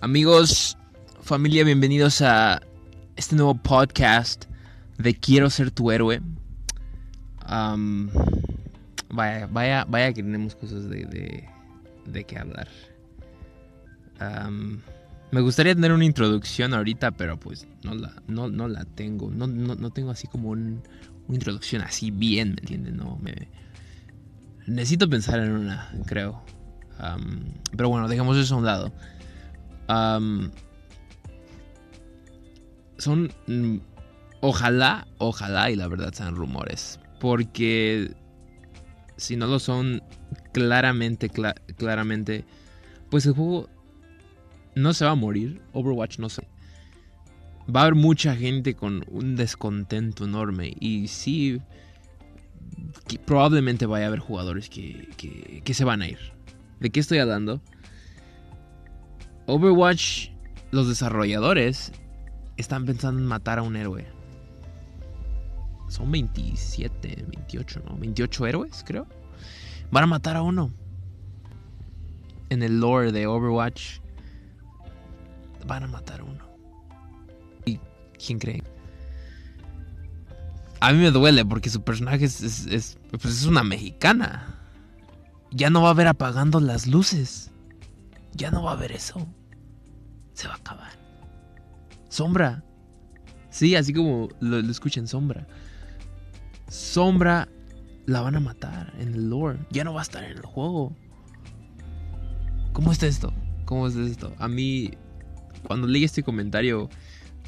Amigos, familia, bienvenidos a este nuevo podcast de Quiero ser tu héroe. Vaya, vaya, vaya que tenemos cosas de, de, hablar. Me gustaría tener una introducción ahorita, pero pues no la, no, no la tengo. No, no, no tengo así como un- una introducción así bien, ¿me entiendes? No, me... Necesito pensar en una, creo. Pero bueno, dejemos eso a un lado. Son... mm, ojalá, ojalá y la verdad sean rumores. Porque si no lo son claramente, cla- claramente, pues el juego no se va a morir. Overwatch no se... Va a haber mucha gente con un descontento enorme. Y sí, probablemente vaya a haber jugadores que, que se van a ir. ¿De qué estoy hablando? Overwatch, los desarrolladores están pensando en matar a un héroe. Son 27, 28, ¿no? 28 héroes, creo. Van a matar a uno. En el lore de Overwatch, van a matar a uno. ¿Y quién cree? A mí me duele porque su personaje es, es, es- pues es una mexicana. Ya no va a haber apagando las luces. Ya no va a haber eso. Se va a acabar. Sombra. Sí, así como lo, lo escuchan, Sombra. Sombra la van a matar en el lore. Ya no va a estar en el juego. ¿Cómo es esto? ¿Cómo es esto? A mí, cuando leí este comentario,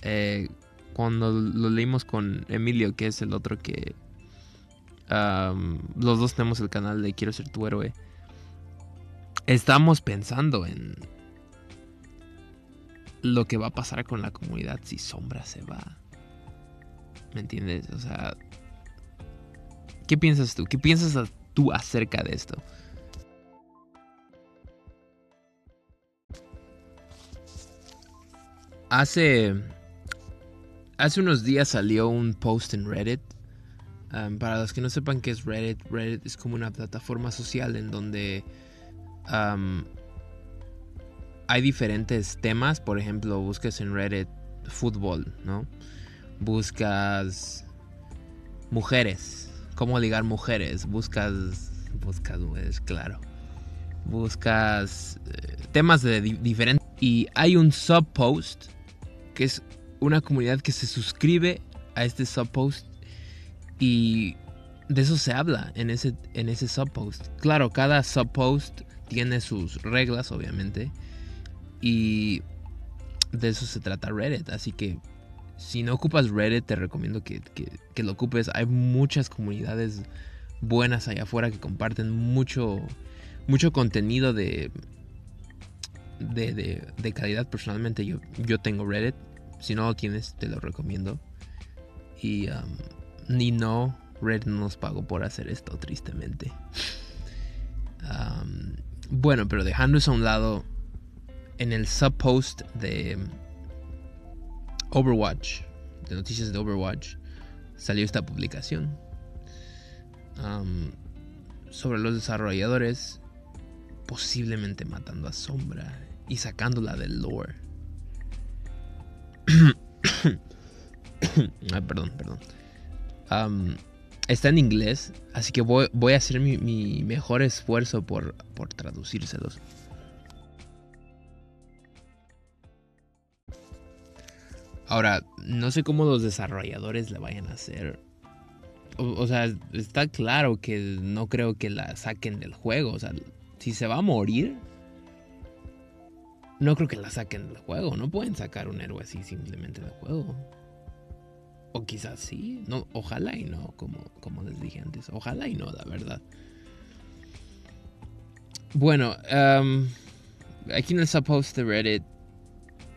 eh, cuando lo leímos con Emilio, que es el otro que... los dos tenemos el canal de Quiero ser tu héroe. Estamos pensando en lo que va a pasar con la comunidad si Sombra se va. ¿Me entiendes? O sea, ¿qué piensas tú? ¿Qué piensas tú acerca de esto? Hace hace unos días salió un post en Reddit. Para los que no sepan qué es Reddit, Reddit es como una plataforma social en donde hay diferentes temas. Por ejemplo, buscas en Reddit fútbol, ¿no? Buscas mujeres, cómo ligar mujeres. Buscas, buscas mujeres, claro. Buscas eh, temas de di- diferentes. Y hay un subpost que es una comunidad que se suscribe a este subpost y de eso se habla en ese, en ese subpost. Claro, cada subpost tiene sus reglas, obviamente, y de eso se trata Reddit. Así que si no ocupas Reddit, te recomiendo que, que- lo ocupes. Hay muchas comunidades buenas allá afuera que comparten mucho, mucho contenido de, de, de- calidad. Personalmente, yo, yo tengo Reddit. Si no lo tienes, te lo recomiendo. Y um, ni no, Reddit no nos pagó por hacer esto, tristemente. Um, bueno, pero dejando eso a un lado, en el subpost de Overwatch, de noticias de Overwatch, salió esta publicación sobre los desarrolladores posiblemente matando a Sombra y sacándola del lore. Ay, perdón, perdón. Está en inglés, así que voy, voy a hacer mi, mi mejor esfuerzo por, por traducírselos. Ahora, no sé cómo los desarrolladores le vayan a hacer. O, sea, está claro que no creo que la saquen del juego. O sea, si se va a morir, no creo que la saquen del juego. No pueden sacar un héroe así simplemente del juego. O quizás sí. No, ojalá y no, como, como les dije antes. Ojalá y no, la verdad. Bueno, em, aquí en el subpost de Reddit.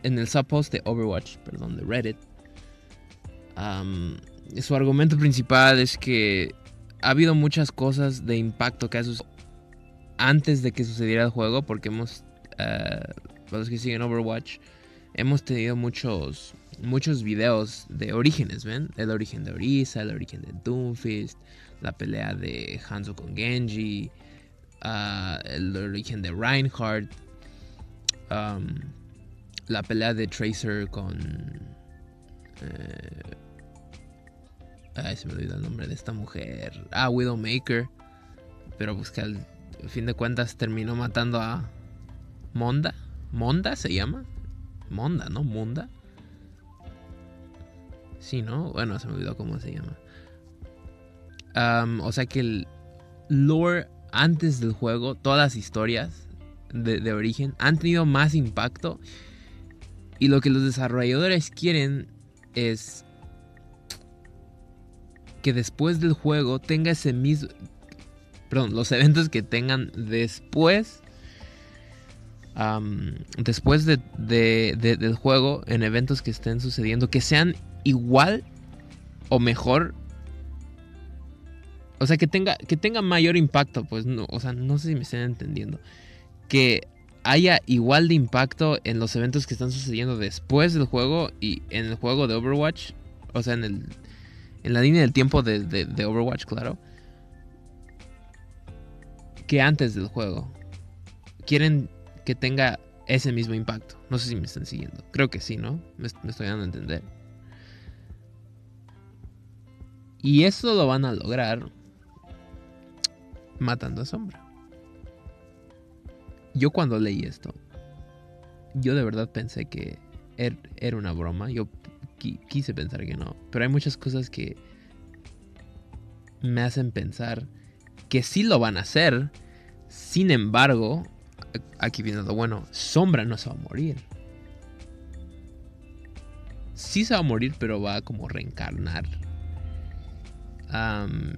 En el subpost de Overwatch, perdón, de Reddit. su argumento principal es que ha habido muchas cosas de impacto que ha sucedido antes de que sucediera el juego. Porque hemos. eh, para los que siguen Overwatch. Hemos tenido muchos muchos videos de orígenes, ¿ven? El origen de Orisa, el origen de Doomfist, la pelea de Hanzo con Genji, ah, el origen de Reinhardt. um, la pelea de Tracer con... Eh, ay, se me olvidó el nombre de esta mujer. Ah, Widowmaker. Pero pues que al fin de cuentas terminó matando a Monda. ¿Monda se llama? Monda, ¿no? Monda. Sí, ¿no? Bueno, se me olvidó cómo se llama. o sea que el lore antes del juego, todas las historias de, de, origen han tenido más impacto. Y lo que los desarrolladores quieren es que después del juego tenga ese mismo... Perdón, los eventos que tengan después después de, del juego, en eventos que estén sucediendo, que sean igual o mejor. O sea, que tenga, que tenga mayor impacto, pues, no, o sea, no sé si me estén entendiendo. Que haya igual de impacto en los eventos que están sucediendo después del juego y en el juego de Overwatch. O sea, en, el, en la línea del tiempo de, Overwatch, claro. Que antes del juego. Quieren que tenga ese mismo impacto. No sé si me están siguiendo. Creo que sí, ¿no? Me, estoy dando a entender. Y eso lo van a lograr matando a Sombra. Yo cuando leí esto, yo de verdad pensé que er, era una broma. Yo quise pensar que no. Pero hay muchas cosas que me hacen pensar que sí lo van a hacer. Sin embargo, aquí viene lo bueno, Sombra no se va a morir. Sí se va a morir, pero va a como reencarnar.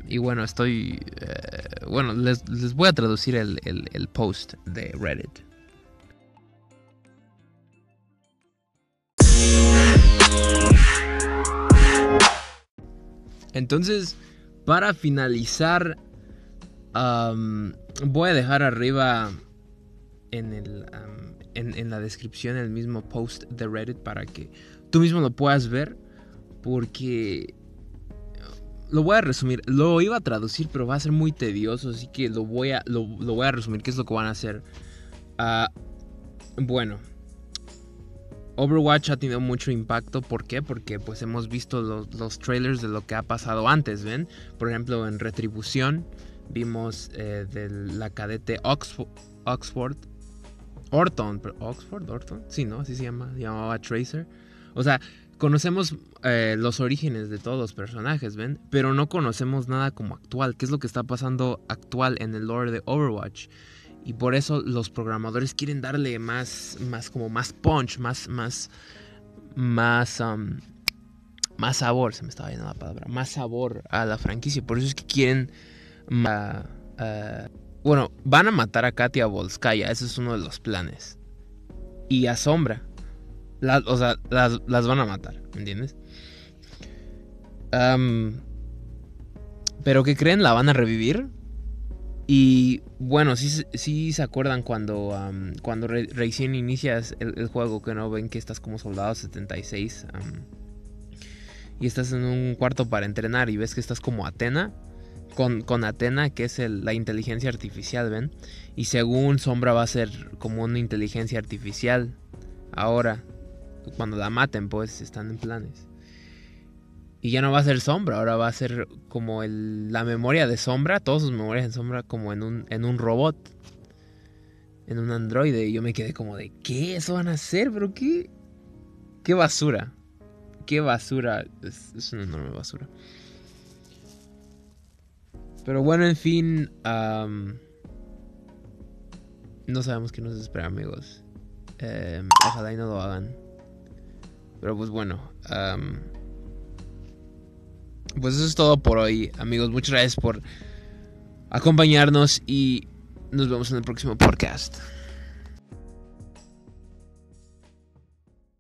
Y bueno, estoy... Eh, bueno, les, voy a traducir el, el post de Reddit. Entonces, para finalizar, voy a dejar arriba en, el, en, la descripción el mismo post de Reddit para que tú mismo lo puedas ver. Porque lo voy a resumir. Lo iba a traducir, pero va a ser muy tedioso. Así que lo voy a, lo, voy a resumir. ¿Qué es lo que van a hacer? Ah, bueno. Overwatch ha tenido mucho impacto. ¿Por qué? Porque pues hemos visto los, trailers de lo que ha pasado antes, ¿ven? Por ejemplo, en Retribución vimos eh, de la cadete Oxford, Oxford Orton, Oxford, Orton, sí, ¿no? Así se llama, llamaba Tracer. O sea, conocemos eh, los orígenes de todos los personajes, ¿ven? Pero no conocemos nada como actual, qué es lo que está pasando actual en el lore de Overwatch. Y por eso los programadores quieren darle más, más como más punch, más, más, más, um, más sabor, se me estaba yendo la palabra, más sabor a la franquicia. Por eso es que quieren... Uh, bueno, van a matar a Katia Volskaya, ese es uno de los planes. Y a Sombra. O sea, las, van a matar, ¿me entiendes? pero ¿qué creen? La van a revivir. Y bueno, sí, sí se acuerdan cuando, cuando recién inicias el, juego, que no ven que estás como soldado 76 y estás en un cuarto para entrenar y ves que estás como Atena con, Atena, que es la inteligencia artificial, ¿ven? Y según Sombra va a ser como una inteligencia artificial. Ahora, cuando la maten, pues están en planes. Y ya no va a ser Sombra, ahora va a ser como la memoria de Sombra, todas sus memorias en Sombra, como en un, en un robot. En un androide. Y yo me quedé como de, ¿qué? ¿Eso van a hacer? ¿Pero qué? ¿Qué basura? ¿Qué basura? es una enorme basura. Pero bueno, en fin. no sabemos qué nos espera, amigos. Em, ojalá y no lo hagan. Pero pues bueno. pues eso es todo por hoy, amigos. Muchas gracias por acompañarnos y nos vemos en el próximo podcast.